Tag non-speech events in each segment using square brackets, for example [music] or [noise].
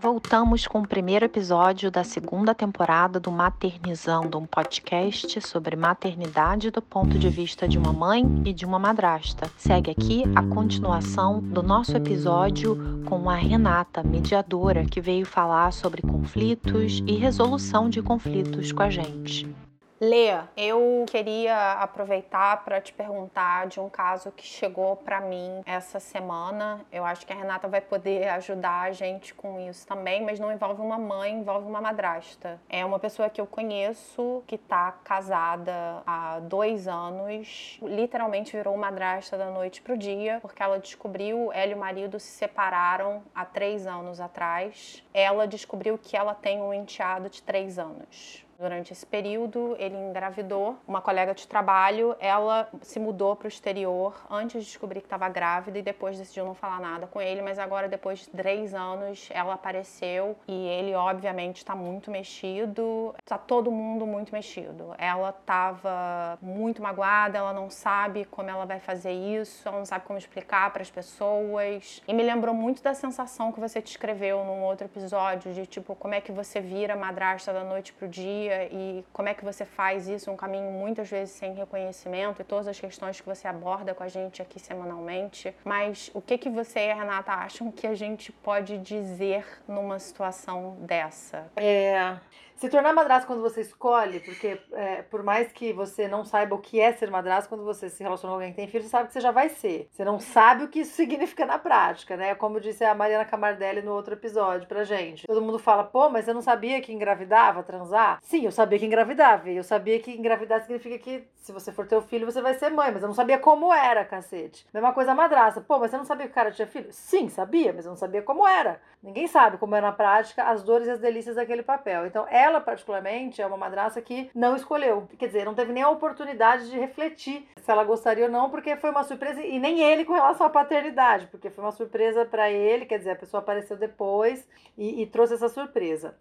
Voltamos com o primeiro episódio da segunda temporada do Maternizando, um podcast sobre maternidade do ponto de vista de uma mãe e de uma madrasta. Segue aqui a continuação do nosso episódio com a Renata, mediadora, que veio falar sobre conflitos e resolução de conflitos com a gente. Lê, eu queria aproveitar para te perguntar de um caso que chegou para mim essa semana. Eu acho que a Renata vai poder ajudar a gente com isso também, mas não envolve uma mãe, envolve uma madrasta. É uma pessoa que eu conheço que está casada há dois anos, literalmente virou madrasta da noite pro dia, porque ela descobriu, ela e o marido se separaram há três anos atrás. Ela descobriu que ela tem um enteado de três anos. Durante esse período, ele engravidou. Uma colega de trabalho, ela se mudou para o exterior antes de descobrir que estava grávida e depois decidiu não falar nada com ele. Mas agora, depois de três anos, ela apareceu e ele, obviamente, está muito mexido. Está todo mundo muito mexido. Ela estava muito magoada, ela não sabe como ela vai fazer isso, ela não sabe como explicar para as pessoas. E me lembrou muito da sensação que você descreveu num outro episódio de tipo como é que você vira madrasta da noite pro dia dia e como é que você faz isso, um caminho muitas vezes sem reconhecimento e todas as questões que você aborda com a gente aqui semanalmente. Mas o que que você e a Renata acham que a gente pode dizer numa situação dessa? É, se tornar madrasta quando você escolhe, porque é, por mais que você não saiba o que é ser madrasta, quando você se relaciona com alguém que tem filho, você sabe que você já vai ser. Você não sabe o que isso [laughs] significa na prática, né? Como disse a Mariana Camardelli no outro episódio pra gente. Todo mundo fala, pô, mas eu não sabia que engravidava, transar? Sim, eu sabia que engravidava. Eu sabia que engravidar significa que se você for ter o filho, você vai ser mãe. Mas eu não sabia como era, cacete. Mesma coisa a madrasta. Pô, mas você não sabia que o cara tinha filho? Sim, sabia, mas eu não sabia como era. Ninguém sabe como é na prática as dores e as delícias daquele papel. Então, ela, particularmente, é uma madraça que não escolheu. Quer dizer, não teve nem a oportunidade de refletir se ela gostaria ou não, porque foi uma surpresa, e nem ele com relação à paternidade, porque foi uma surpresa para ele, quer dizer, a pessoa apareceu depois e, e trouxe essa surpresa.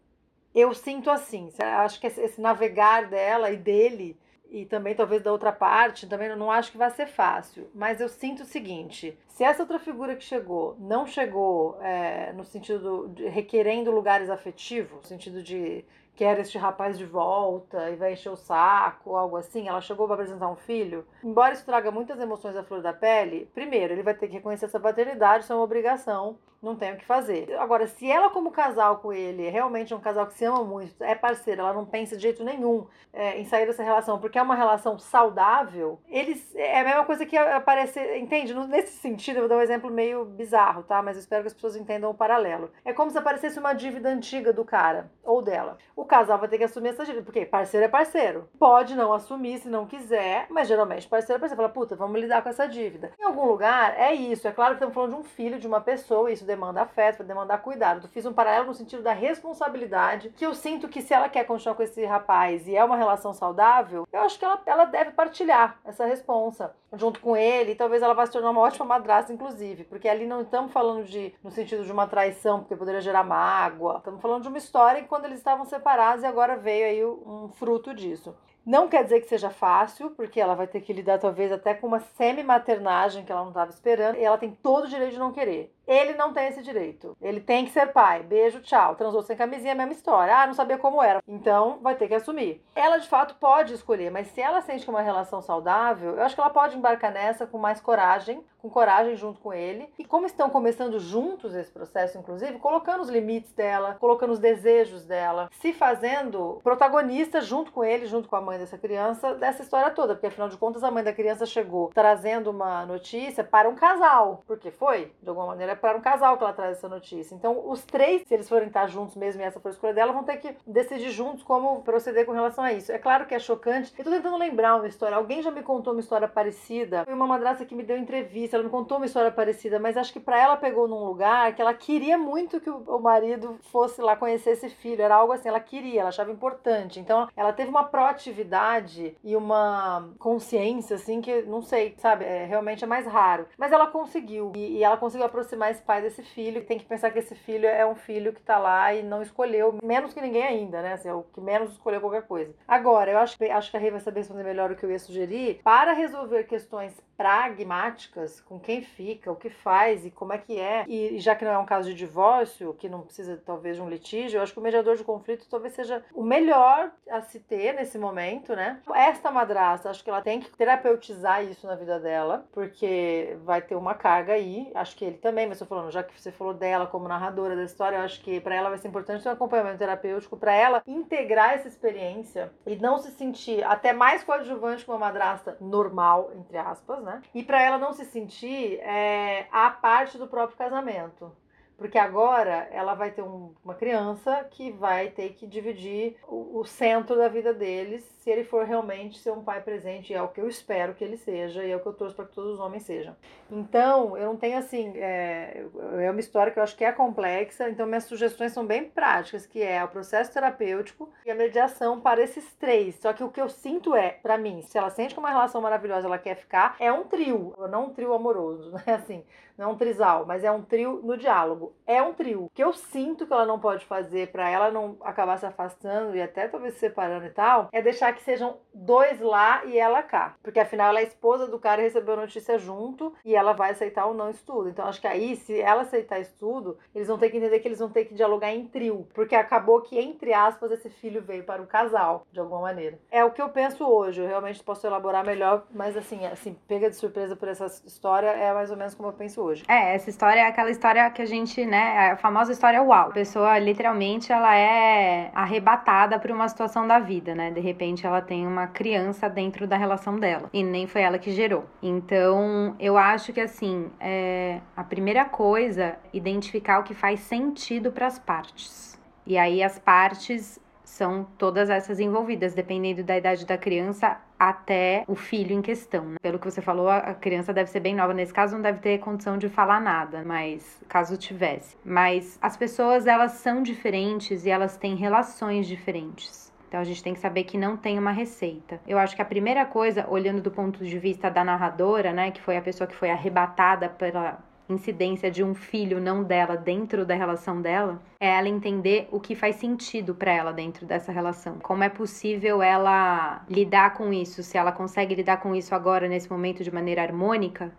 Eu sinto assim, acho que esse navegar dela e dele e também talvez da outra parte, também não acho que vai ser fácil. Mas eu sinto o seguinte: se essa outra figura que chegou não chegou é, no sentido de requerendo lugares afetivos, no sentido de quer este rapaz de volta e vai encher o saco, algo assim, ela chegou para apresentar um filho, embora isso traga muitas emoções à flor da pele, primeiro, ele vai ter que reconhecer essa paternidade, isso é uma obrigação, não tem o que fazer. Agora, se ela, como casal com ele, é realmente um casal que se ama muito, é parceira, ela não pensa de jeito nenhum é, em sair dessa relação, porque é uma relação saudável, eles é a mesma coisa que aparece, entende? Nesse sentido, eu vou dar um exemplo meio bizarro, tá? Mas eu espero que as pessoas entendam o paralelo. É como se aparecesse uma dívida antiga do cara ou dela. O casal vai ter que assumir essa dívida, porque parceiro é parceiro. Pode não assumir se não quiser, mas geralmente parceiro é parceiro. Fala, puta, vamos lidar com essa dívida. Em algum lugar, é isso. É claro que estamos falando de um filho, de uma pessoa, isso demanda afeto, demanda cuidado. Eu fiz um paralelo no sentido da responsabilidade, que eu sinto que se ela quer continuar com esse rapaz e é uma relação saudável, eu acho que ela, ela deve partilhar essa responsa junto com ele, e talvez ela vá se tornar uma ótima madrasta, inclusive, porque ali não estamos falando de no sentido de uma traição, porque poderia gerar mágoa. Estamos falando de uma história que quando eles estavam separados e agora veio aí um fruto disso. Não quer dizer que seja fácil, porque ela vai ter que lidar talvez até com uma semi-maternagem que ela não estava esperando, e ela tem todo o direito de não querer. Ele não tem esse direito. Ele tem que ser pai. Beijo, tchau. Transou sem camisinha, mesma história. Ah, não sabia como era. Então, vai ter que assumir. Ela, de fato, pode escolher, mas se ela sente que é uma relação saudável, eu acho que ela pode embarcar nessa com mais coragem, com coragem junto com ele. E como estão começando juntos esse processo, inclusive, colocando os limites dela, colocando os desejos dela, se fazendo protagonista junto com ele, junto com a mãe dessa criança, dessa história toda. Porque, afinal de contas, a mãe da criança chegou trazendo uma notícia para um casal. Porque foi, de alguma maneira, para um casal que ela traz essa notícia. Então, os três, se eles forem estar juntos mesmo e essa for a escolha dela, vão ter que decidir juntos como proceder com relação a isso. É claro que é chocante. Eu tô tentando lembrar uma história. Alguém já me contou uma história parecida. Foi uma madrasta que me deu entrevista. Ela me contou uma história parecida, mas acho que para ela pegou num lugar que ela queria muito que o marido fosse lá conhecer esse filho. Era algo assim, ela queria, ela achava importante. Então, ela teve uma proatividade e uma consciência, assim, que não sei, sabe? É, realmente é mais raro. Mas ela conseguiu. E, e ela conseguiu aproximar esse pai desse filho. Tem que pensar que esse filho é um filho que tá lá e não escolheu, menos que ninguém ainda, né? Assim, é o que menos escolheu qualquer coisa. Agora, eu acho, acho que a Rei vai saber responder melhor o que eu ia sugerir. Para resolver questões pragmáticas, com quem fica, o que faz e como é que é, e já que não é um caso de divórcio, que não precisa talvez de um litígio, eu acho que o mediador de conflito talvez seja o melhor a se ter nesse momento, né? Esta madrasta, acho que ela tem que terapeutizar isso na vida dela, porque vai ter uma carga aí, acho que ele também, mas eu falando, já que você falou dela como narradora da história, eu acho que para ela vai ser importante um acompanhamento terapêutico para ela integrar essa experiência e não se sentir até mais coadjuvante com uma madrasta normal, entre aspas, né? E para ela não se sentir é, a parte do próprio casamento. Porque agora ela vai ter um, uma criança que vai ter que dividir o, o, centro da vida deles se ele for realmente ser um pai presente. É o que eu espero que ele seja e é o que eu torço para que todos os homens sejam. Então, eu não tenho assim. É, é uma história que eu acho que é complexa. Então, minhas sugestões são bem práticas, que é o processo terapêutico e a mediação para esses três. Só que o que eu sinto é, para mim, se ela sente que uma relação maravilhosa ela quer ficar, é um trio, não um trio amoroso, [laughs] né? Assim, não é um trisal, mas é um trio no diálogo. É um trio. O que eu sinto que ela não pode fazer para ela não acabar se afastando e até talvez se separando e tal, é deixar que sejam dois lá e ela cá. Porque afinal ela é esposa do cara e recebeu a notícia junto e ela vai aceitar ou não isso tudo. Então acho que aí, se ela aceitar isso tudo, eles vão ter que entender que eles vão ter que dialogar em trio. Porque acabou que, entre aspas, esse filho veio para o casal, de alguma maneira. É o que eu penso hoje. Eu realmente posso elaborar melhor, mas assim, assim, pega de surpresa por essa história, é mais ou menos como eu penso hoje. É, essa história é aquela história que a gente, né, a famosa história uau. A pessoa, literalmente, ela é arrebatada por uma situação da vida, né? De repente, ela tem uma criança dentro da relação dela. E nem foi ela que gerou. Então, eu acho que, assim, é, a primeira coisa, identificar o que faz sentido para as partes. E aí, as partes são todas essas envolvidas, dependendo da idade da criança até o filho em questão. Né? Pelo que você falou, a criança deve ser bem nova. Nesse caso, não deve ter condição de falar nada, mas caso tivesse. Mas as pessoas, elas são diferentes e elas têm relações diferentes. Então a gente tem que saber que não tem uma receita. Eu acho que a primeira coisa, olhando do ponto de vista da narradora, né, que foi a pessoa que foi arrebatada pela, incidência de um filho não dela dentro da relação dela, é ela entender o que faz sentido para ela dentro dessa relação. Como é possível ela lidar com isso? Se ela consegue lidar com isso agora nesse momento de maneira harmônica,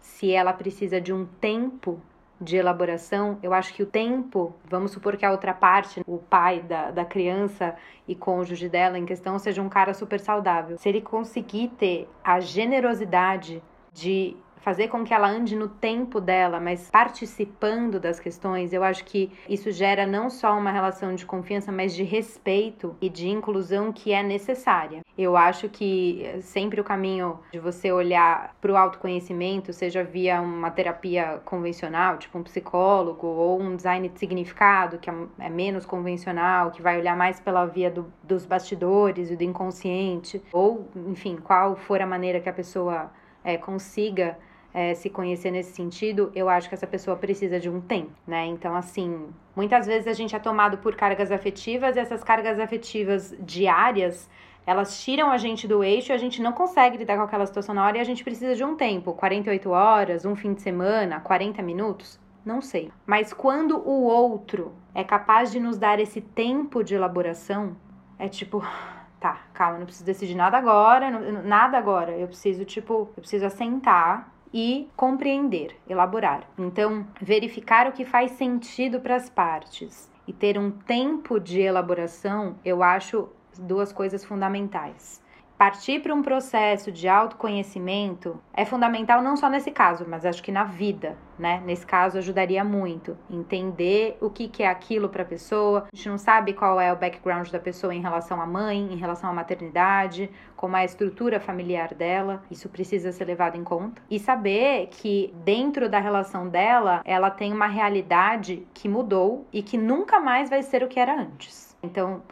se ela precisa de um tempo de elaboração, eu acho que o tempo, vamos supor que a outra parte, o pai da, da criança e cônjuge dela em questão, seja um cara super saudável. Se ele conseguir ter a generosidade de fazer com que ela ande no tempo dela, mas participando das questões, eu acho que isso gera não só uma relação de confiança, mas de respeito e de inclusão que é necessária. Eu acho que sempre o caminho de você olhar para o autoconhecimento, seja via uma terapia convencional, tipo um psicólogo, ou um design de significado, que é, é menos convencional, que vai olhar mais pela via do, dos bastidores e do inconsciente, ou, enfim, qual for a maneira que a pessoa é, consiga é, se conhecer nesse sentido, eu acho que essa pessoa precisa de um tempo, né? Então, assim, muitas vezes a gente é tomado por cargas afetivas e essas cargas afetivas diárias elas tiram a gente do eixo e a gente não consegue lidar com aquela situação na hora e a gente precisa de um tempo 48 horas, um fim de semana, 40 minutos. Não sei. Mas quando o outro é capaz de nos dar esse tempo de elaboração, é tipo, [laughs] tá, calma, não preciso decidir nada agora, nada agora. Eu preciso, tipo, eu preciso assentar e compreender, elaborar. Então, verificar o que faz sentido para as partes e ter um tempo de elaboração, eu acho duas coisas fundamentais. Partir para um processo de autoconhecimento é fundamental não só nesse caso, mas acho que na vida, né? Nesse caso ajudaria muito entender o que, que é aquilo para a pessoa. A gente não sabe qual é o background da pessoa em relação à mãe, em relação à maternidade, como é a estrutura familiar dela. Isso precisa ser levado em conta e saber que dentro da relação dela, ela tem uma realidade que mudou e que nunca mais vai ser o que era antes. Então,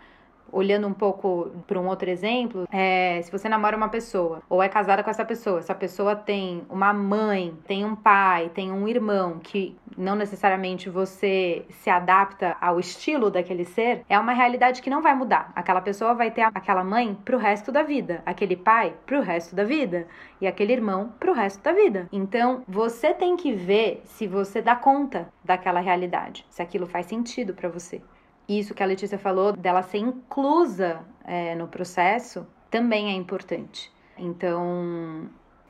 olhando um pouco para um outro exemplo, é, se você namora uma pessoa ou é casada com essa pessoa, essa pessoa tem uma mãe, tem um pai, tem um irmão que não necessariamente você se adapta ao estilo daquele ser, é uma realidade que não vai mudar. Aquela pessoa vai ter aquela mãe pro resto da vida, aquele pai pro resto da vida e aquele irmão pro resto da vida. Então, você tem que ver se você dá conta daquela realidade, se aquilo faz sentido para você. Isso que a Letícia falou, dela ser inclusa é, no processo, também é importante. Então,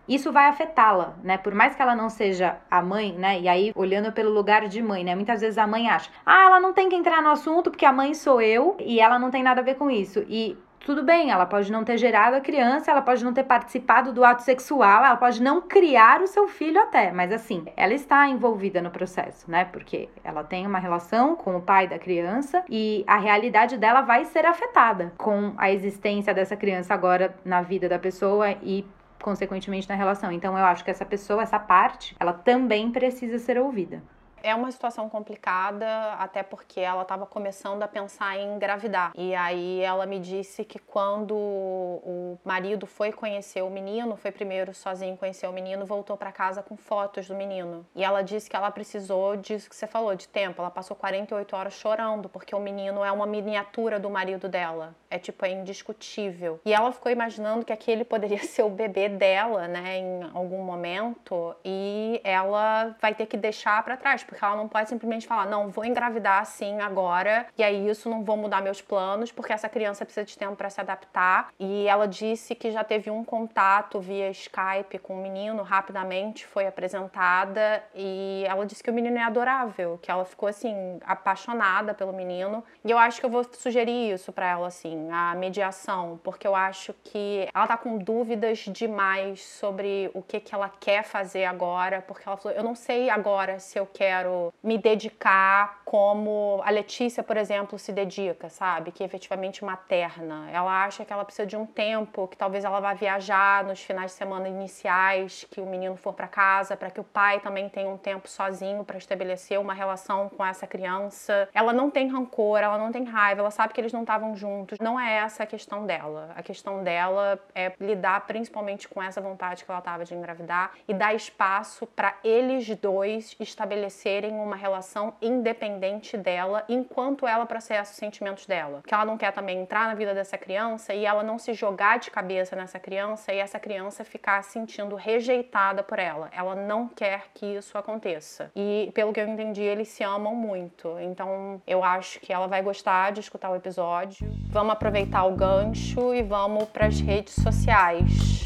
isso vai afetá-la, né? Por mais que ela não seja a mãe, né? E aí, olhando pelo lugar de mãe, né? Muitas vezes a mãe acha, ah, ela não tem que entrar no assunto porque a mãe sou eu e ela não tem nada a ver com isso. E tudo bem, ela pode não ter gerado a criança, ela pode não ter participado do ato sexual, ela pode não criar o seu filho até, mas assim, ela está envolvida no processo, né? Porque ela tem uma relação com o pai da criança e a realidade dela vai ser afetada com a existência dessa criança agora na vida da pessoa e consequentemente na relação. Então eu acho que essa pessoa, essa parte, ela também precisa ser ouvida. É uma situação complicada, até porque ela estava começando a pensar em engravidar. E aí ela me disse que quando o marido foi conhecer o menino, foi primeiro sozinho conhecer o menino, voltou para casa com fotos do menino. E ela disse que ela precisou disso que você falou, de tempo. Ela passou 48 horas chorando, porque o menino é uma miniatura do marido dela. É tipo, é indiscutível. E ela ficou imaginando que aquele poderia [laughs] ser o bebê dela, né, em algum momento, e ela vai ter que deixar para trás porque ela não pode simplesmente falar, não, vou engravidar assim agora, e aí isso não vou mudar meus planos, porque essa criança precisa de tempo para se adaptar. E ela disse que já teve um contato via Skype com o menino, rapidamente foi apresentada, e ela disse que o menino é adorável, que ela ficou assim, apaixonada pelo menino. E eu acho que eu vou sugerir isso para ela, assim, a mediação, porque eu acho que ela tá com dúvidas demais sobre o que, que ela quer fazer agora, porque ela falou, eu não sei agora se eu quero quero me dedicar como a Letícia, por exemplo, se dedica, sabe? Que é efetivamente materna. Ela acha que ela precisa de um tempo, que talvez ela vá viajar nos finais de semana iniciais, que o menino for para casa, para que o pai também tenha um tempo sozinho para estabelecer uma relação com essa criança. Ela não tem rancor, ela não tem raiva, ela sabe que eles não estavam juntos. Não é essa a questão dela. A questão dela é lidar principalmente com essa vontade que ela tava de engravidar e dar espaço para eles dois estabelecer terem uma relação independente dela enquanto ela processa os sentimentos dela. Que ela não quer também entrar na vida dessa criança e ela não se jogar de cabeça nessa criança e essa criança ficar sentindo rejeitada por ela. Ela não quer que isso aconteça. E pelo que eu entendi, eles se amam muito. Então eu acho que ela vai gostar de escutar o episódio. Vamos aproveitar o gancho e vamos para as redes sociais.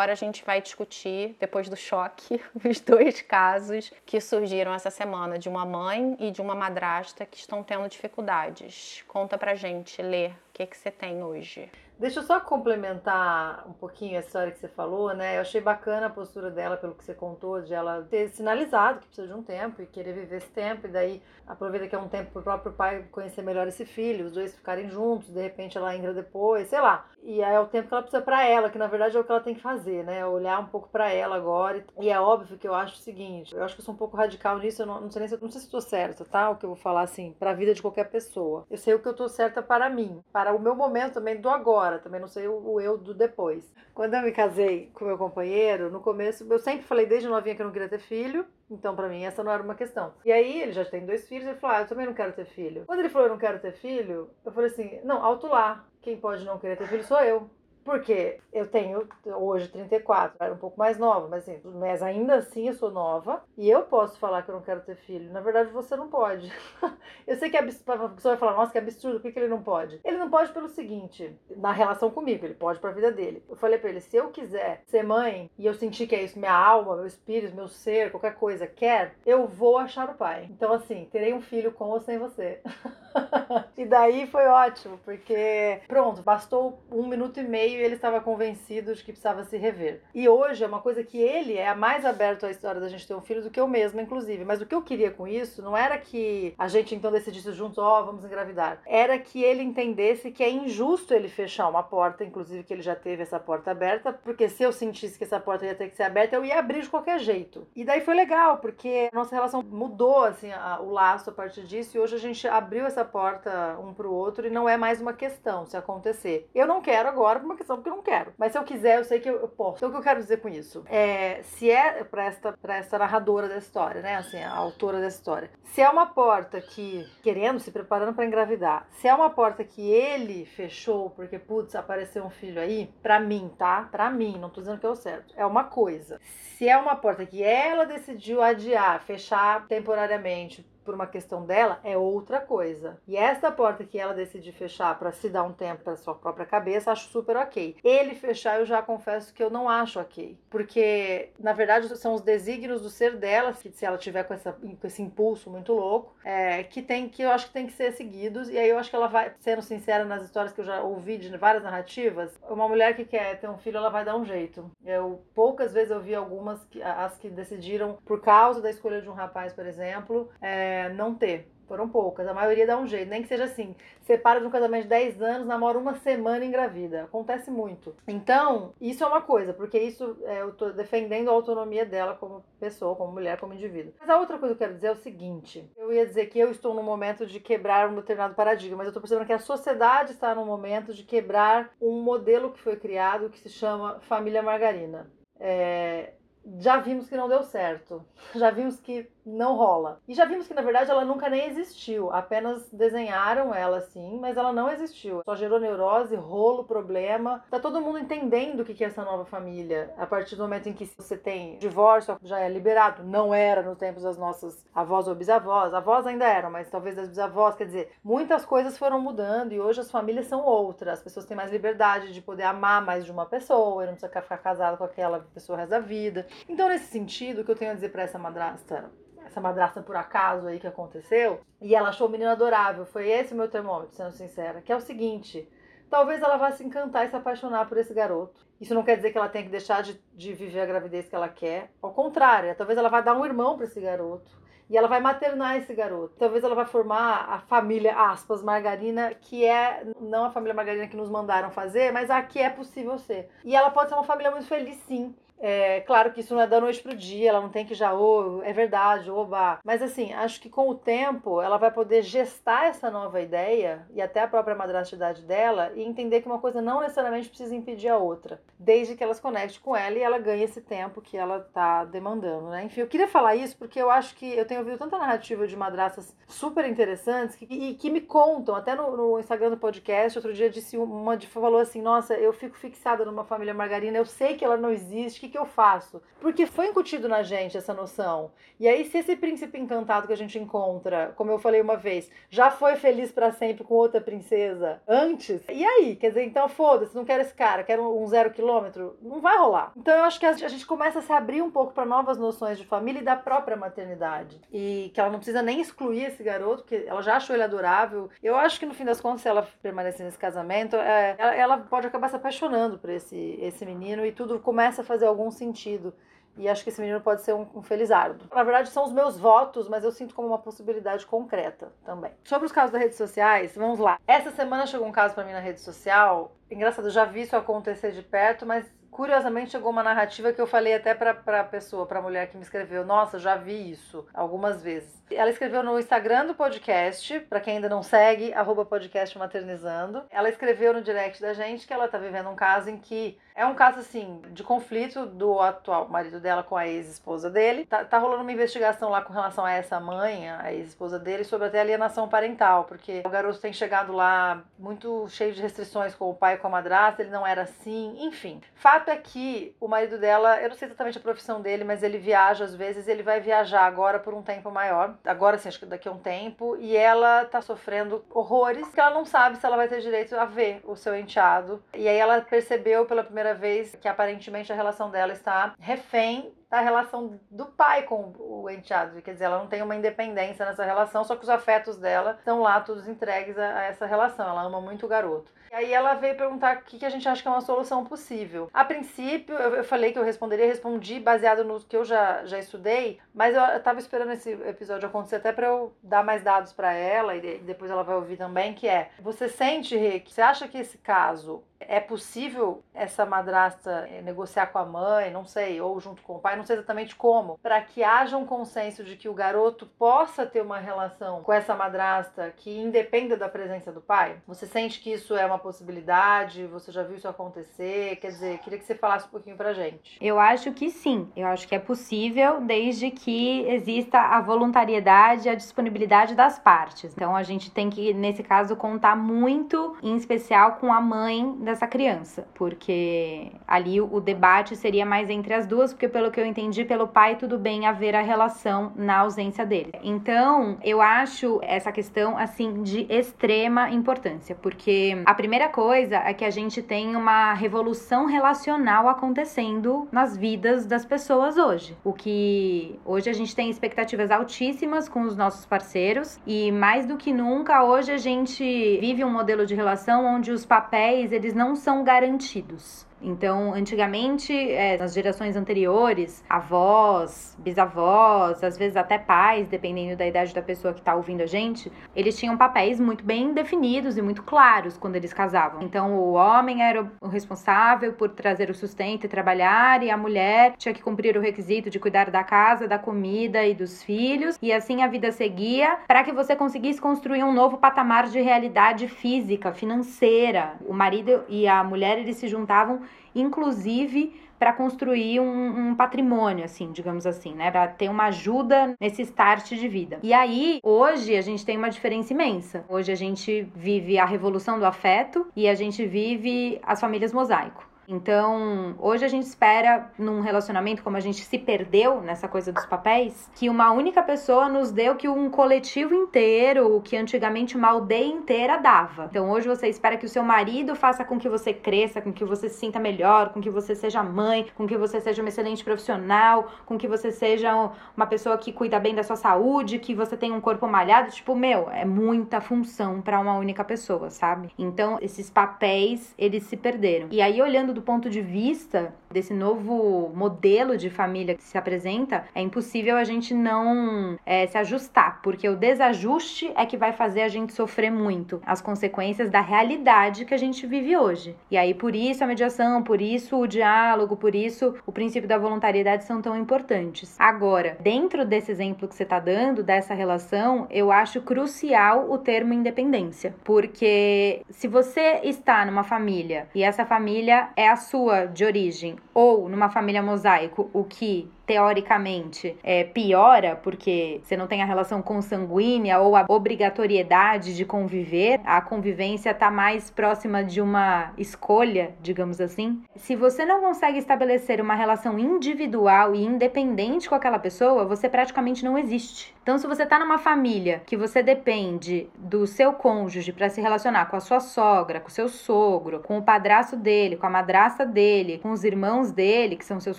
Agora a gente vai discutir, depois do choque, [laughs] os dois casos que surgiram essa semana, de uma mãe e de uma madrasta que estão tendo dificuldades. Conta pra gente, Lê, o que, que você tem hoje? Deixa eu só complementar um pouquinho a história que você falou, né? Eu achei bacana a postura dela, pelo que você contou, de ela ter sinalizado que precisa de um tempo e querer viver esse tempo, e daí aproveita que é um tempo para o próprio pai conhecer melhor esse filho, os dois ficarem juntos, de repente ela entra depois, sei lá. E aí é o tempo que ela precisa para ela, que na verdade é o que ela tem que fazer, né? Olhar um pouco para ela agora. E é óbvio que eu acho o seguinte, eu acho que eu sou um pouco radical nisso, eu não, não sei nem se, não sei se estou certa, tá? O que eu vou falar assim, para a vida de qualquer pessoa. Eu sei o que eu tô certa para mim, para o meu momento também do agora agora, também não sei o, o eu do depois. Quando eu me casei com meu companheiro, no começo, eu sempre falei desde novinha que eu não queria ter filho, então para mim essa não era uma questão. E aí ele já tem dois filhos, ele falou: ah, eu também não quero ter filho. Quando ele falou: eu não quero ter filho, eu falei assim: não, alto lá. Quem pode não querer ter filho sou eu. Porque eu tenho hoje 34, era um pouco mais nova, mas, assim, mas ainda assim eu sou nova e eu posso falar que eu não quero ter filho. Na verdade, você não pode. [laughs] eu sei que é a pessoa vai falar, nossa, que absurdo, por que, que ele não pode? Ele não pode pelo seguinte, na relação comigo, ele pode pra vida dele. Eu falei pra ele, se eu quiser ser mãe e eu sentir que é isso, minha alma, meu espírito, meu ser, qualquer coisa quer, eu vou achar o pai. Então, assim, terei um filho com ou sem você. [laughs] [laughs] e daí foi ótimo, porque pronto, bastou um minuto e meio e ele estava convencido de que precisava se rever. E hoje é uma coisa que ele é mais aberto à história da gente ter um filho do que eu mesma, inclusive. Mas o que eu queria com isso não era que a gente então decidisse juntos, ó, oh, vamos engravidar. Era que ele entendesse que é injusto ele fechar uma porta, inclusive que ele já teve essa porta aberta, porque se eu sentisse que essa porta ia ter que ser aberta, eu ia abrir de qualquer jeito. E daí foi legal, porque nossa relação mudou assim a, o laço a partir disso e hoje a gente abriu essa porta um pro outro e não é mais uma questão se acontecer. Eu não quero agora por uma questão porque eu não quero. Mas se eu quiser, eu sei que eu, eu posso. Então o que eu quero dizer com isso? É, se é para esta, pra esta narradora da história, né? Assim, a autora da história. Se é uma porta que, querendo, se preparando para engravidar, se é uma porta que ele fechou porque, putz, apareceu um filho aí, pra mim, tá? Pra mim, não tô dizendo que é o certo. É uma coisa. Se é uma porta que ela decidiu adiar, fechar temporariamente por uma questão dela é outra coisa. E essa porta que ela decide fechar para se dar um tempo para sua própria cabeça, acho super ok. Ele fechar, eu já confesso que eu não acho ok. Porque, na verdade, são os desígnios do ser dela, que se ela tiver com, essa, com esse impulso muito louco, é, que tem que eu acho que tem que ser seguidos. E aí eu acho que ela vai, sendo sincera nas histórias que eu já ouvi de várias narrativas, uma mulher que quer ter um filho, ela vai dar um jeito. Eu poucas vezes eu vi algumas, que, as que decidiram, por causa da escolha de um rapaz, por exemplo, é, não ter. Foram poucas, a maioria dá um jeito, nem que seja assim, separa de um casamento de 10 anos, namora uma semana engravida. Acontece muito. Então, isso é uma coisa, porque isso é, eu tô defendendo a autonomia dela como pessoa, como mulher, como indivíduo. Mas a outra coisa que eu quero dizer é o seguinte: eu ia dizer que eu estou no momento de quebrar um determinado paradigma, mas eu estou percebendo que a sociedade está no momento de quebrar um modelo que foi criado que se chama família margarina. É, já vimos que não deu certo. [laughs] Já vimos que não rola. E já vimos que na verdade ela nunca nem existiu, apenas desenharam ela assim, mas ela não existiu. Só gerou neurose, rolo, problema. Tá todo mundo entendendo o que é essa nova família. A partir do momento em que você tem divórcio, já é liberado. Não era nos tempos das nossas avós ou bisavós. Avós ainda eram, mas talvez das bisavós. Quer dizer, muitas coisas foram mudando e hoje as famílias são outras. As pessoas têm mais liberdade de poder amar mais de uma pessoa não precisa ficar casado com aquela pessoa o resto da vida. Então, nesse sentido, o que eu tenho a dizer para essa madrasta essa madrasta por acaso aí que aconteceu, e ela achou o menino adorável. Foi esse o meu termômetro, sendo sincera. Que é o seguinte: talvez ela vá se encantar e se apaixonar por esse garoto. Isso não quer dizer que ela tenha que deixar de, de viver a gravidez que ela quer. Ao contrário, talvez ela vá dar um irmão para esse garoto. E ela vai maternar esse garoto. Talvez ela vai formar a família, aspas, margarina, que é não a família margarina que nos mandaram fazer, mas a que é possível ser. E ela pode ser uma família muito feliz, sim. É, claro que isso não é da noite pro dia, ela não tem que já, oh, é verdade, oba. Mas assim, acho que com o tempo ela vai poder gestar essa nova ideia e até a própria madrastidade dela e entender que uma coisa não necessariamente precisa impedir a outra, desde que ela se conecte com ela e ela ganhe esse tempo que ela tá demandando, né? Enfim, eu queria falar isso porque eu acho que eu tenho ouvido tanta narrativa de madrastas super interessantes que, e que me contam, até no, no Instagram do podcast, outro dia disse uma falou assim: Nossa, eu fico fixada numa família margarina, eu sei que ela não existe, que eu faço? Porque foi incutido na gente essa noção. E aí, se esse príncipe encantado que a gente encontra, como eu falei uma vez, já foi feliz para sempre com outra princesa antes, e aí? Quer dizer, então foda-se, não quero esse cara, quero um zero quilômetro, não vai rolar. Então eu acho que a gente começa a se abrir um pouco para novas noções de família e da própria maternidade. E que ela não precisa nem excluir esse garoto, porque ela já achou ele adorável. Eu acho que no fim das contas, se ela permanecer nesse casamento, é, ela, ela pode acabar se apaixonando por esse, esse menino e tudo começa a fazer algum algum sentido. E acho que esse menino pode ser um, um felizardo. Na verdade, são os meus votos, mas eu sinto como uma possibilidade concreta também. Sobre os casos das redes sociais, vamos lá. Essa semana chegou um caso para mim na rede social. Engraçado, eu já vi isso acontecer de perto, mas curiosamente chegou uma narrativa que eu falei até para a pessoa, para a mulher que me escreveu. Nossa, já vi isso algumas vezes. Ela escreveu no Instagram do podcast, para quem ainda não segue, arroba podcast maternizando. Ela escreveu no direct da gente que ela tá vivendo um caso em que é um caso assim de conflito do atual marido dela com a ex-esposa dele. Tá, tá, rolando uma investigação lá com relação a essa mãe, a ex-esposa dele, sobre até alienação parental, porque o garoto tem chegado lá muito cheio de restrições com o pai e com a madrasta, ele não era assim, enfim. Fato é que o marido dela, eu não sei exatamente a profissão dele, mas ele viaja às vezes, ele vai viajar agora por um tempo maior agora sim, acho que daqui a um tempo, e ela tá sofrendo horrores, porque ela não sabe se ela vai ter direito a ver o seu enteado. E aí ela percebeu pela primeira vez que aparentemente a relação dela está refém da relação do pai com o enteado. Quer dizer, ela não tem uma independência nessa relação, só que os afetos dela estão lá todos entregues a, a essa relação. Ela ama muito o garoto. E aí ela veio perguntar o que, que a gente acha que é uma solução possível. A princípio, eu, eu falei que eu responderia, respondi baseado no que eu já, já estudei, mas eu, eu tava esperando esse episódio acontecer até para eu dar mais dados para ela e depois ela vai ouvir também, que é, você sente, Rick, você acha que esse caso é possível essa madrasta eh, negociar com a mãe, não sei, ou junto com o pai, não sei exatamente como, para que haja um consenso de que o garoto possa ter uma relação com essa madrasta que independa da presença do pai? Você sente que isso é uma possibilidade? Você já viu isso acontecer? Quer dizer, queria que você falasse um pouquinho pra gente. Eu acho que sim. Eu acho que é possível desde que exista a voluntariedade e a disponibilidade das partes. Então a gente tem que, nesse caso, contar muito, em especial com a mãe dessa criança, porque ali o debate seria mais entre as duas, porque pelo que eu entendi, pelo pai tudo bem haver a relação na ausência dele. Então, eu acho essa questão assim de extrema importância, porque a primeira coisa é que a gente tem uma revolução relacional acontecendo nas vidas das pessoas hoje. O que hoje a gente tem expectativas altíssimas com os nossos parceiros e mais do que nunca hoje a gente vive um modelo de relação onde os papéis eles não são garantidos. Então, antigamente, é, nas gerações anteriores, avós, bisavós, às vezes até pais, dependendo da idade da pessoa que está ouvindo a gente, eles tinham papéis muito bem definidos e muito claros quando eles casavam. Então, o homem era o responsável por trazer o sustento e trabalhar, e a mulher tinha que cumprir o requisito de cuidar da casa, da comida e dos filhos, e assim a vida seguia para que você conseguisse construir um novo patamar de realidade física, financeira. O marido e a mulher eles se juntavam inclusive para construir um, um, patrimônio, assim, digamos assim, né? Para ter uma ajuda nesse start de vida. E aí, hoje, a gente tem uma diferença imensa. Hoje a gente vive a revolução do afeto e a gente vive as famílias mosaico. Então, hoje a gente espera, num relacionamento, como a gente se perdeu nessa coisa dos papéis, que uma única pessoa nos o que um coletivo inteiro, o que antigamente uma aldeia inteira dava. Então, hoje você espera que o seu marido faça com que você cresça, com que você se sinta melhor, com que você seja mãe, com que você seja uma excelente profissional, com que você seja uma pessoa que cuida bem da sua saúde, que você tenha um corpo malhado. Tipo, meu, é muita função para uma única pessoa, sabe? Então, esses papéis, eles se perderam. E aí, olhando do do ponto de vista desse novo modelo de família que se apresenta, é impossível a gente não é, se ajustar, porque o desajuste é que vai fazer a gente sofrer muito as consequências da realidade que a gente vive hoje. E aí, por isso a mediação, por isso o diálogo, por isso o princípio da voluntariedade são tão importantes. Agora, dentro desse exemplo que você está dando, dessa relação, eu acho crucial o termo independência, porque se você está numa família e essa família é a sua de origem ou numa família mosaico, o que teoricamente é, piora, porque você não tem a relação consanguínea ou a obrigatoriedade de conviver, a convivência está mais próxima de uma escolha, digamos assim. Se você não consegue estabelecer uma relação individual e independente com aquela pessoa, você praticamente não existe. Então, se você está numa família que você depende do seu cônjuge para se relacionar com a sua sogra, com o seu sogro, com o padrasto dele, com a madrasta dele, com os irmãos dele, que são seus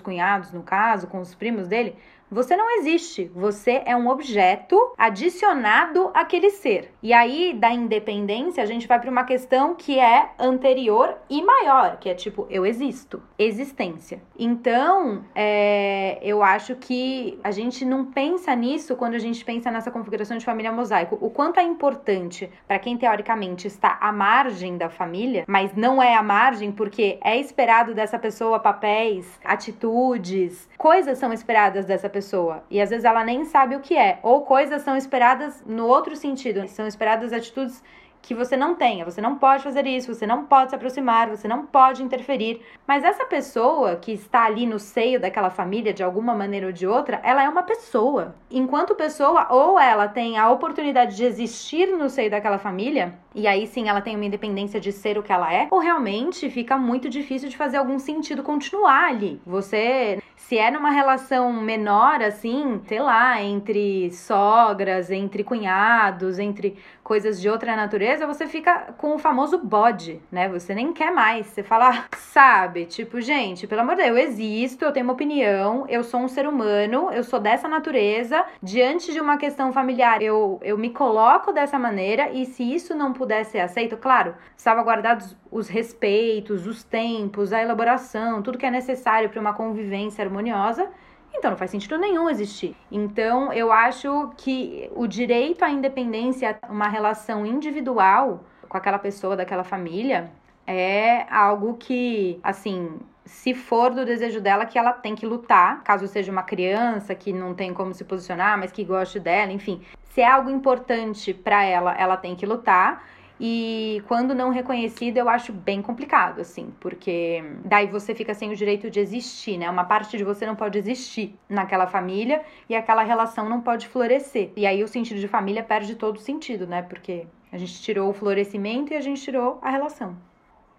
cunhados no caso, com os primos dele, você não existe, você é um objeto adicionado àquele ser. E aí, da independência, a gente vai para uma questão que é anterior e maior, que é tipo, eu existo, existência. Então, é, eu acho que a gente não pensa nisso quando a gente pensa nessa configuração de família mosaico. O quanto é importante para quem teoricamente está à margem da família, mas não é à margem porque é esperado dessa pessoa papéis, atitudes, coisas são esperadas dessa pessoa pessoa. E às vezes ela nem sabe o que é, ou coisas são esperadas no outro sentido, são esperadas atitudes que você não tenha, você não pode fazer isso, você não pode se aproximar, você não pode interferir. Mas essa pessoa que está ali no seio daquela família de alguma maneira ou de outra, ela é uma pessoa. Enquanto pessoa, ou ela tem a oportunidade de existir no seio daquela família, e aí sim ela tem uma independência de ser o que ela é, ou realmente fica muito difícil de fazer algum sentido continuar ali. Você se é numa relação menor, assim, sei lá, entre sogras, entre cunhados, entre coisas de outra natureza, você fica com o famoso bode, né? Você nem quer mais. Você fala, sabe? Tipo, gente, pelo amor de Deus, eu existo, eu tenho uma opinião, eu sou um ser humano, eu sou dessa natureza. Diante de uma questão familiar, eu, eu me coloco dessa maneira e se isso não puder ser aceito, claro, salvaguardados os respeitos, os tempos, a elaboração, tudo que é necessário para uma convivência harmoniosa, então não faz sentido nenhum existir. Então eu acho que o direito à independência, uma relação individual com aquela pessoa daquela família, é algo que, assim, se for do desejo dela, que ela tem que lutar, caso seja uma criança que não tem como se posicionar, mas que goste dela, enfim. Se é algo importante para ela, ela tem que lutar. E quando não reconhecido, eu acho bem complicado, assim, porque daí você fica sem o direito de existir, né? Uma parte de você não pode existir naquela família e aquela relação não pode florescer. E aí o sentido de família perde todo o sentido, né? Porque a gente tirou o florescimento e a gente tirou a relação.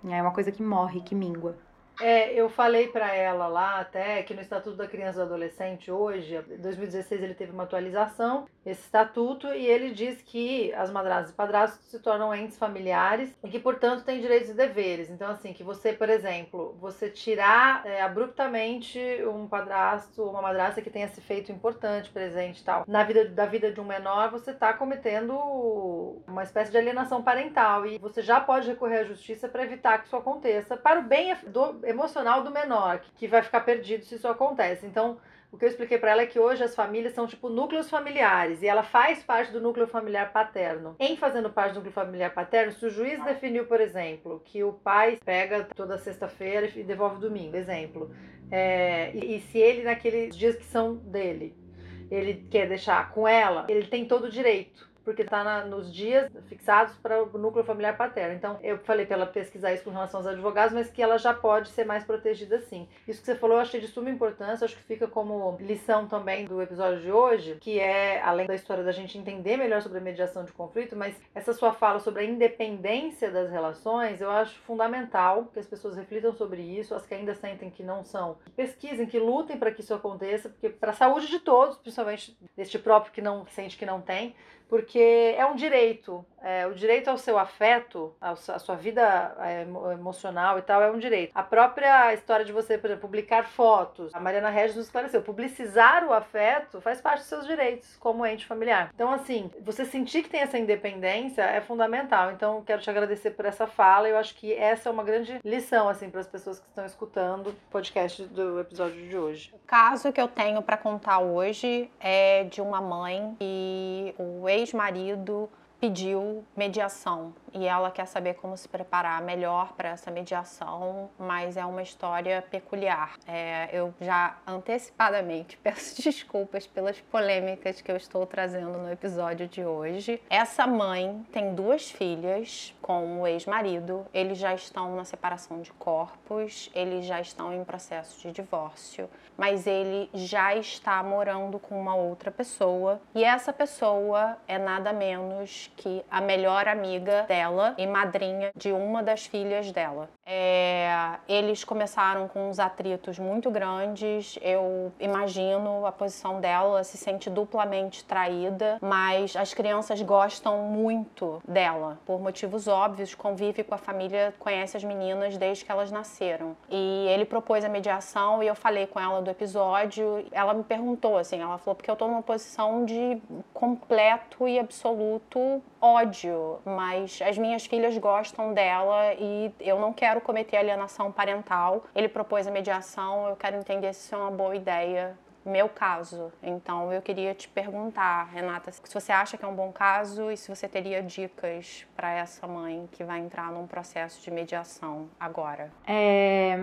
É uma coisa que morre, que mingua. É, eu falei para ela lá até que no Estatuto da Criança e do Adolescente hoje, em 2016 ele teve uma atualização, esse estatuto, e ele diz que as madrastas e padrastos se tornam entes familiares e que, portanto, têm direitos e deveres. Então, assim, que você, por exemplo, você tirar é, abruptamente um padrasto ou uma madrasta que tenha se feito importante, presente e tal, na vida da vida de um menor, você está cometendo uma espécie de alienação parental e você já pode recorrer à justiça para evitar que isso aconteça, para o bem do emocional do menor, que vai ficar perdido se isso acontece. Então, o que eu expliquei para ela é que hoje as famílias são tipo núcleos familiares e ela faz parte do núcleo familiar paterno. Em fazendo parte do núcleo familiar paterno, se o juiz definiu, por exemplo, que o pai pega toda sexta-feira e devolve domingo, exemplo, é, e, e se ele naqueles dias que são dele, ele quer deixar com ela, ele tem todo o direito porque está nos dias fixados para o núcleo familiar paterno. Então, eu falei para ela pesquisar isso com relação aos advogados, mas que ela já pode ser mais protegida sim. Isso que você falou eu achei de suma importância, acho que fica como lição também do episódio de hoje, que é, além da história da gente entender melhor sobre a mediação de conflito, mas essa sua fala sobre a independência das relações, eu acho fundamental que as pessoas reflitam sobre isso, as que ainda sentem que não são, pesquisem, que lutem para que isso aconteça, porque para a saúde de todos, principalmente deste próprio que não sente que não tem, porque é um direito. É, o direito ao seu afeto, à sua vida é, emocional e tal, é um direito. A própria história de você, por exemplo, publicar fotos, a Mariana Regis nos esclareceu, publicizar o afeto faz parte dos seus direitos como ente familiar. Então, assim, você sentir que tem essa independência é fundamental. Então, quero te agradecer por essa fala. Eu acho que essa é uma grande lição, assim, para as pessoas que estão escutando o podcast do episódio de hoje. O caso que eu tenho para contar hoje é de uma mãe e o ex-marido pediu mediação e ela quer saber como se preparar melhor para essa mediação, mas é uma história peculiar. É, eu já antecipadamente [laughs] peço desculpas pelas polêmicas que eu estou trazendo no episódio de hoje. Essa mãe tem duas filhas com o ex-marido, eles já estão na separação de corpos, eles já estão em processo de divórcio, mas ele já está morando com uma outra pessoa e essa pessoa é nada menos que a melhor amiga dela e madrinha de uma das filhas dela. É, eles começaram com uns atritos muito grandes. Eu imagino a posição dela, se sente duplamente traída, mas as crianças gostam muito dela, por motivos óbvios. Convive com a família, conhece as meninas desde que elas nasceram. E ele propôs a mediação e eu falei com ela do episódio. Ela me perguntou assim: ela falou, porque eu tô numa posição de completo e absoluto ódio, mas as minhas filhas gostam dela e eu não quero cometer alienação parental. Ele propôs a mediação, eu quero entender se isso é uma boa ideia meu caso. Então eu queria te perguntar, Renata, se você acha que é um bom caso e se você teria dicas para essa mãe que vai entrar num processo de mediação agora. É,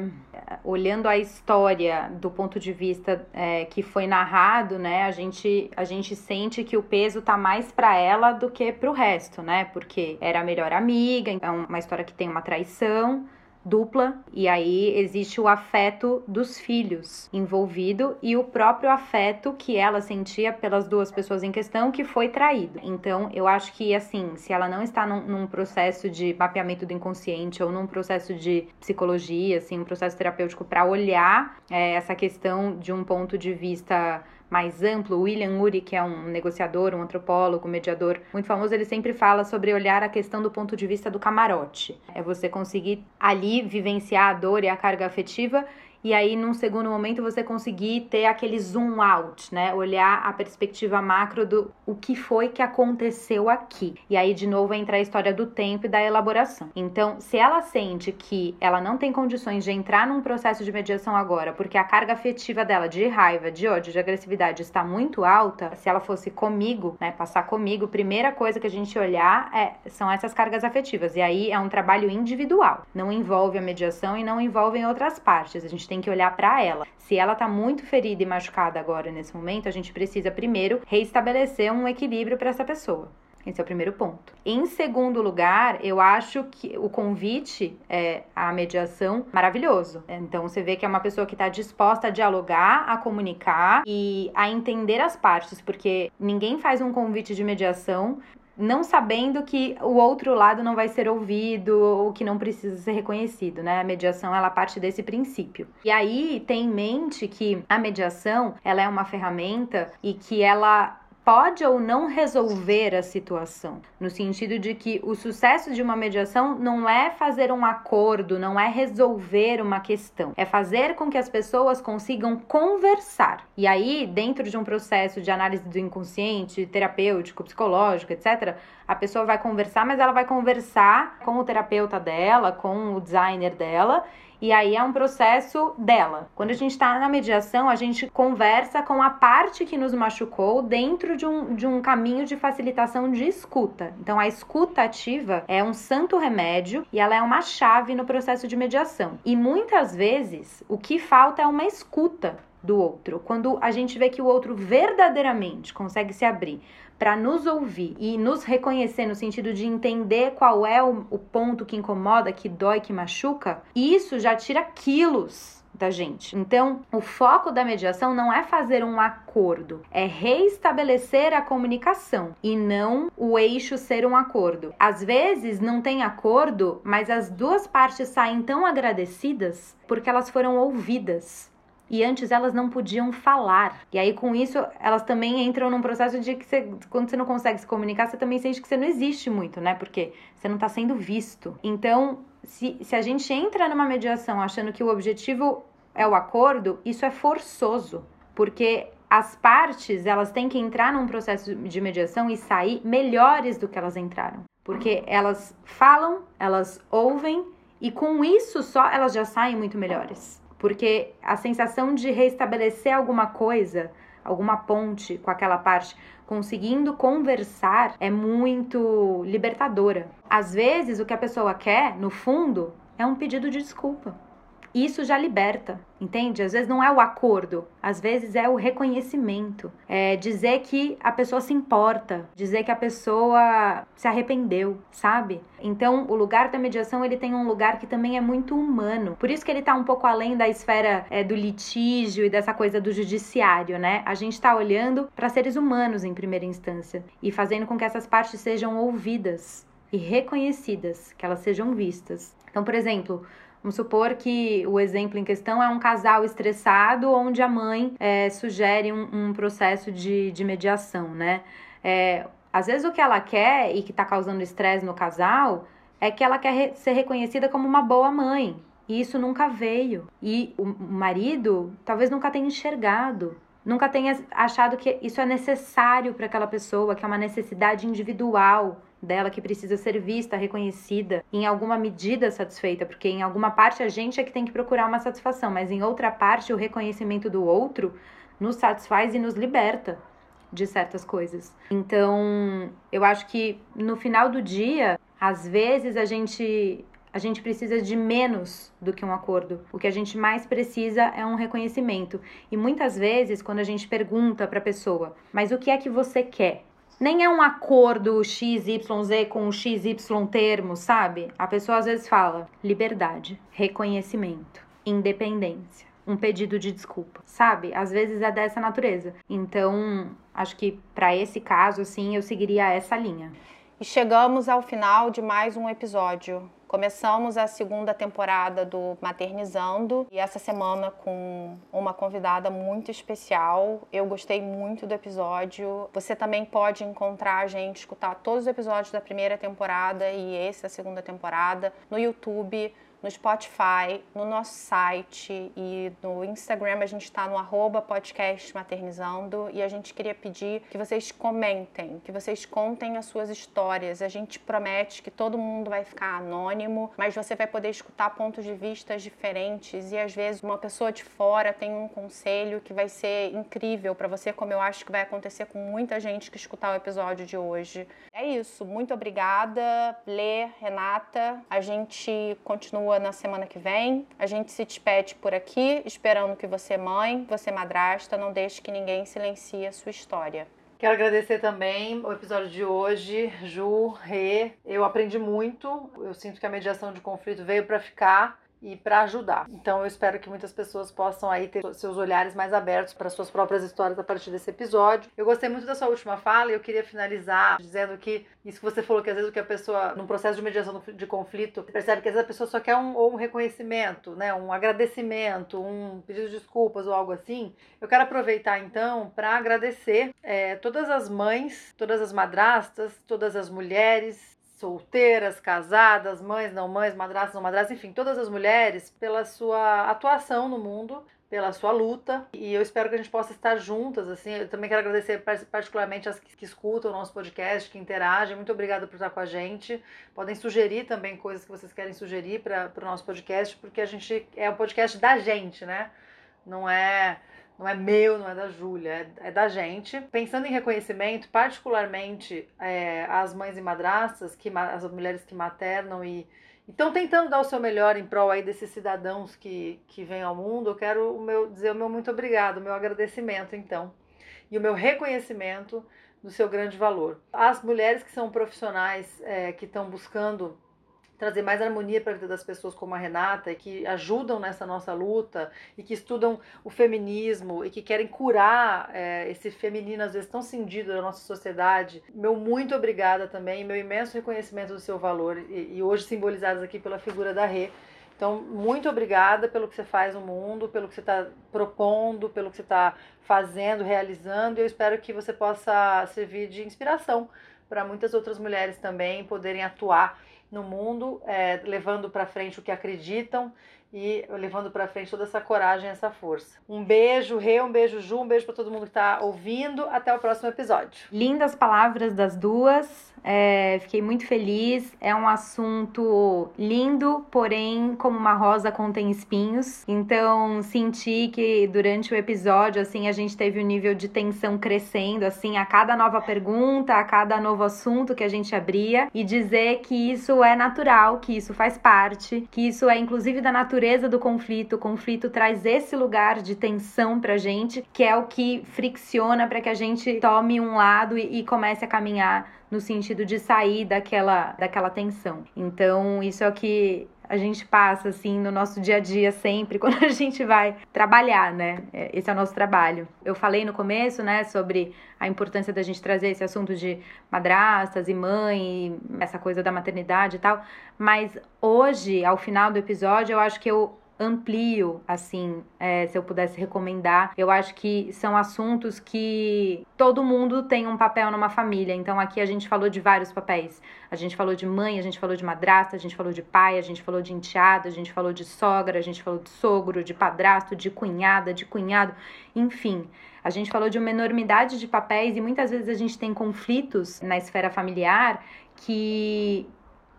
olhando a história do ponto de vista é, que foi narrado, né, a gente a gente sente que o peso tá mais para ela do que para o resto, né? Porque era a melhor amiga, é uma história que tem uma traição dupla e aí existe o afeto dos filhos envolvido e o próprio afeto que ela sentia pelas duas pessoas em questão que foi traído. Então, eu acho que assim, se ela não está num, num processo de mapeamento do inconsciente ou num processo de psicologia, assim, um processo terapêutico para olhar é, essa questão de um ponto de vista mais amplo, o William Ury, que é um negociador, um antropólogo, mediador muito famoso, ele sempre fala sobre olhar a questão do ponto de vista do camarote. É você conseguir ali vivenciar a dor e a carga afetiva e aí num segundo momento você conseguir ter aquele zoom out, né? Olhar a perspectiva macro do o que foi que aconteceu aqui. E aí de novo entra a história do tempo e da elaboração. Então, se ela sente que ela não tem condições de entrar num processo de mediação agora, porque a carga afetiva dela de raiva, de ódio, de agressividade está muito alta, se ela fosse comigo, né, passar comigo, primeira coisa que a gente olhar é, são essas cargas afetivas. E aí é um trabalho individual. Não envolve a mediação e não envolve outras partes. A gente tem que olhar para ela. Se ela tá muito ferida e machucada agora nesse momento, a gente precisa primeiro reestabelecer um equilíbrio para essa pessoa. Esse é o primeiro ponto. Em segundo lugar, eu acho que o convite é a mediação maravilhoso. Então você vê que é uma pessoa que está disposta a dialogar, a comunicar e a entender as partes, porque ninguém faz um convite de mediação não sabendo que o outro lado não vai ser ouvido ou que não precisa ser reconhecido, né? A mediação ela parte desse princípio. E aí tem em mente que a mediação ela é uma ferramenta e que ela pode ou não resolver a situação, no sentido de que o sucesso de uma mediação não é fazer um acordo, não é resolver uma questão, é fazer com que as pessoas consigam conversar. E aí, dentro de um processo de análise do inconsciente, terapêutico, psicológico, etc., a pessoa vai conversar, mas ela vai conversar com o terapeuta dela, com o designer dela e aí é um processo dela. Quando a gente está na mediação, a gente conversa com a parte que nos machucou dentro de um, de um caminho de facilitação de escuta. Então, a escuta ativa é um santo remédio e ela é uma chave no processo de mediação. E muitas vezes o que falta é uma escuta do outro. Quando a gente vê que o outro verdadeiramente consegue se abrir para nos ouvir e nos reconhecer no sentido de entender qual é o, o ponto que incomoda, que dói, que machuca, isso já tira quilos da gente. Então, o foco da mediação não é fazer um acordo, é reestabelecer a comunicação e não o eixo ser um acordo. Às vezes não tem acordo, mas as duas partes saem tão agradecidas porque elas foram ouvidas e antes elas não podiam falar. E aí, com isso, elas também entram num processo de que você, quando você não consegue se comunicar, você também sente que você não existe muito, né? Porque você não está sendo visto. Então, se, se a gente entra numa mediação achando que o objetivo é o acordo, isso é forçoso. Porque as partes, elas têm que entrar num processo de mediação e sair melhores do que elas entraram. Porque elas falam, elas ouvem e com isso só elas já saem muito melhores porque a sensação de restabelecer alguma coisa, alguma ponte com aquela parte, conseguindo conversar, é muito libertadora. Às vezes, o que a pessoa quer, no fundo, é um pedido de desculpa isso já liberta, entende? Às vezes não é o acordo, às vezes é o reconhecimento. É dizer que a pessoa se importa, dizer que a pessoa se arrependeu, sabe? Então, o lugar da mediação ele tem um lugar que também é muito humano. Por isso que ele tá um pouco além da esfera é, do litígio e dessa coisa do judiciário, né? A gente tá olhando para seres humanos em primeira instância e fazendo com que essas partes sejam ouvidas e reconhecidas, que elas sejam vistas. Então, por exemplo, Vamos supor que o exemplo em questão é um casal estressado onde a mãe é, sugere um, um, processo de, de mediação, né? É, às vezes o que ela quer e que está causando estresse no casal é que ela quer re ser reconhecida como uma boa mãe. E isso nunca veio. E o marido talvez nunca tenha enxergado nunca tenha achado que isso é necessário para aquela pessoa, que é uma necessidade individual dela que precisa ser vista, reconhecida, em alguma medida satisfeita, porque em alguma parte a gente é que tem que procurar uma satisfação, mas em outra parte o reconhecimento do outro nos satisfaz e nos liberta de certas coisas. Então, eu acho que no final do dia, às vezes a gente a gente precisa de menos do que um acordo. O que a gente mais precisa é um reconhecimento. E muitas vezes, quando a gente pergunta para a pessoa, mas o que é que você quer? Nem é um acordo XYZ com XY termo, sabe? A pessoa às vezes fala liberdade, reconhecimento, independência, um pedido de desculpa, sabe? Às vezes é dessa natureza. Então, acho que para esse caso, assim, eu seguiria essa linha. E chegamos ao final de mais um episódio. Começamos a segunda temporada do Maternizando e essa semana com uma convidada muito especial. Eu gostei muito do episódio. Você também pode encontrar a gente, escutar todos os episódios da primeira temporada e esse da segunda temporada no YouTube no Spotify, no nosso site e no Instagram. A gente está no arroba podcast maternizando e a gente queria pedir que vocês comentem, que vocês contem as suas histórias. A gente promete que todo mundo vai ficar anônimo, mas você vai poder escutar pontos de vista diferentes e às vezes uma pessoa de fora tem um conselho que vai ser incrível para você, como eu acho que vai acontecer com muita gente que escutar o episódio de hoje. É isso, muito obrigada, Lê, Renata. A gente continua na semana que vem. A gente se despede por aqui, esperando que você, mãe, você, madrasta, não deixe que ninguém silencie a sua história. Quero agradecer também o episódio de hoje, Ju, Rê. Eu aprendi muito. Eu sinto que a mediação de conflito veio para ficar e para ajudar. Então eu espero que muitas pessoas possam aí ter seus olhares mais abertos para suas próprias histórias a partir desse episódio. Eu gostei muito da sua última fala e eu queria finalizar dizendo que isso que você falou que às vezes o que a pessoa num processo de mediação de conflito percebe que às vezes a pessoa só quer um ou um reconhecimento, né, um agradecimento, um pedido de desculpas ou algo assim. Eu quero aproveitar então para agradecer é, todas as mães, todas as madrastas, todas as mulheres solteiras, casadas, mães, não mães, madrastas, não madrastas, enfim, todas as mulheres pela sua atuação no mundo, pela sua luta. E eu espero que a gente possa estar juntas, assim. Eu também quero agradecer particularmente as que escutam o nosso podcast, que interagem. Muito obrigada por estar com a gente. Podem sugerir também coisas que vocês querem sugerir para o nosso podcast, porque a gente é um podcast da gente, né? Não é não é meu, não é da Júlia, é, é, da gente. Pensando em reconhecimento, particularmente é, as mães e madrastas, que, as mulheres que maternam e estão tentando dar o seu melhor em prol aí desses cidadãos que, que vêm ao mundo, eu quero o meu, dizer o meu muito obrigado, o meu agradecimento, então, e o meu reconhecimento do seu grande valor. As mulheres que são profissionais, é, que estão buscando trazer mais harmonia para a vida das pessoas como a Renata, que ajudam nessa nossa luta, e que estudam o feminismo, e que querem curar é, esse feminino, às vezes tão cindido da nossa sociedade. Meu muito obrigada também, meu imenso reconhecimento do seu valor, e, e hoje simbolizados aqui pela figura da Rê. Então, muito obrigada pelo que você faz no mundo, pelo que você está propondo, pelo que você está fazendo, realizando, eu espero que você possa servir de inspiração para muitas outras mulheres também poderem atuar no mundo, é, levando para frente o que acreditam e levando para frente toda essa coragem, essa força. Um beijo, Rê, um beijo, Ju, um beijo para todo mundo que está ouvindo. Até o próximo episódio. Lindas palavras das duas. É, fiquei muito feliz. É um assunto lindo, porém, como uma rosa contém espinhos. Então, senti que durante o episódio, assim, a gente teve o um nível de tensão crescendo, assim, a cada nova pergunta, a cada novo assunto que a gente abria, e dizer que isso é natural, que isso faz parte, que isso é inclusive da natureza do conflito. O conflito traz esse lugar de tensão pra gente, que é o que fricciona para que a gente tome um lado e, e comece a caminhar no sentido de sair daquela, daquela tensão. Então, isso é o que a gente passa assim no nosso dia a dia sempre [laughs] quando a gente vai trabalhar, né? É, esse é o nosso trabalho. Eu falei no começo, né, sobre a importância da gente trazer esse assunto de madrastas e mãe, essa coisa da maternidade e tal, mas hoje, ao final do episódio, eu acho que eu amplio, assim, é, se eu pudesse recomendar. Eu acho que são assuntos que todo mundo tem um papel numa família. Então aqui a gente falou de vários papéis. A gente falou de mãe, a gente falou de madrasta, a gente falou de pai, a gente falou de enteada, a gente falou de sogra, a gente falou de sogro, de padrasto, de cunhada, de cunhado, enfim. A gente falou de uma enormidade de papéis e muitas vezes a gente tem conflitos na esfera familiar que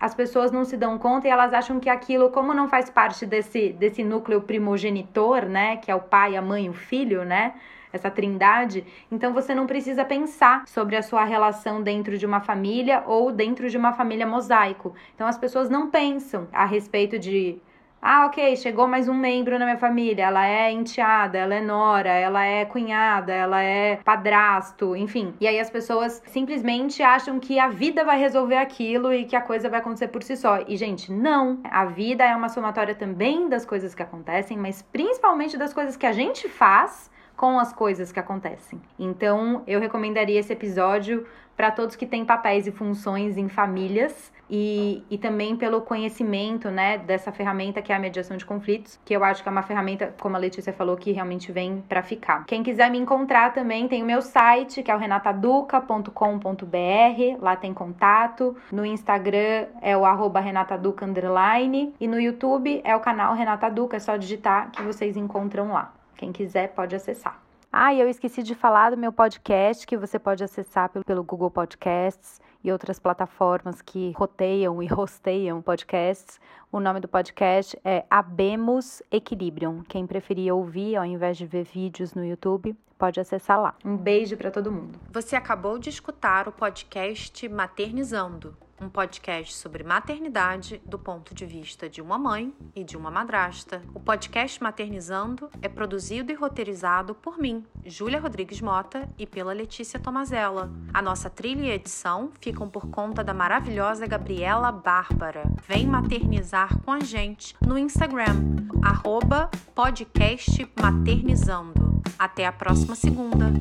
as pessoas não se dão conta e elas acham que aquilo, como não faz parte desse, desse núcleo primogenitor, né, que é o pai, a mãe o filho, né, essa trindade, então você não precisa pensar sobre a sua relação dentro de uma família ou dentro de uma família mosaico. Então as pessoas não pensam a respeito de ah, ok, chegou mais um membro na minha família. Ela é enteada, ela é nora, ela é cunhada, ela é padrasto, enfim. E aí as pessoas simplesmente acham que a vida vai resolver aquilo e que a coisa vai acontecer por si só. E, gente, não. A vida é uma somatória também das coisas que acontecem, mas principalmente das coisas que a gente faz com as coisas que acontecem. Então, eu recomendaria esse episódio para todos que têm papéis e funções em famílias e, e também pelo conhecimento, né, dessa ferramenta que é a mediação de conflitos, que eu acho que é uma ferramenta, como a Letícia falou, que realmente vem para ficar. Quem quiser me encontrar também tem o meu site, que é o renataduca.com.br, lá tem contato. No Instagram é o arroba renataduca underline e no YouTube é o canal Renata Duca, é só digitar que vocês encontram lá. Quem quiser pode acessar. Ah, e eu esqueci de falar do meu podcast que você pode acessar pelo, pelo Google Podcasts e outras plataformas que roteiam e hosteiam podcasts. O nome do podcast é Abemos Equilibrium. Quem preferir ouvir ao invés de ver vídeos no YouTube, pode acessar lá. Um beijo para todo mundo. Você acabou de escutar o podcast Maternizando um podcast sobre maternidade do ponto de vista de uma mãe e de uma madrasta. O podcast Maternizando é produzido e roteirizado por mim, Júlia Rodrigues Mota, e pela Letícia Tomazella. A nossa trilha e edição ficam por conta da maravilhosa Gabriela Bárbara. Vem maternizar com a gente no Instagram, arroba podcast maternizando. Até a próxima segunda!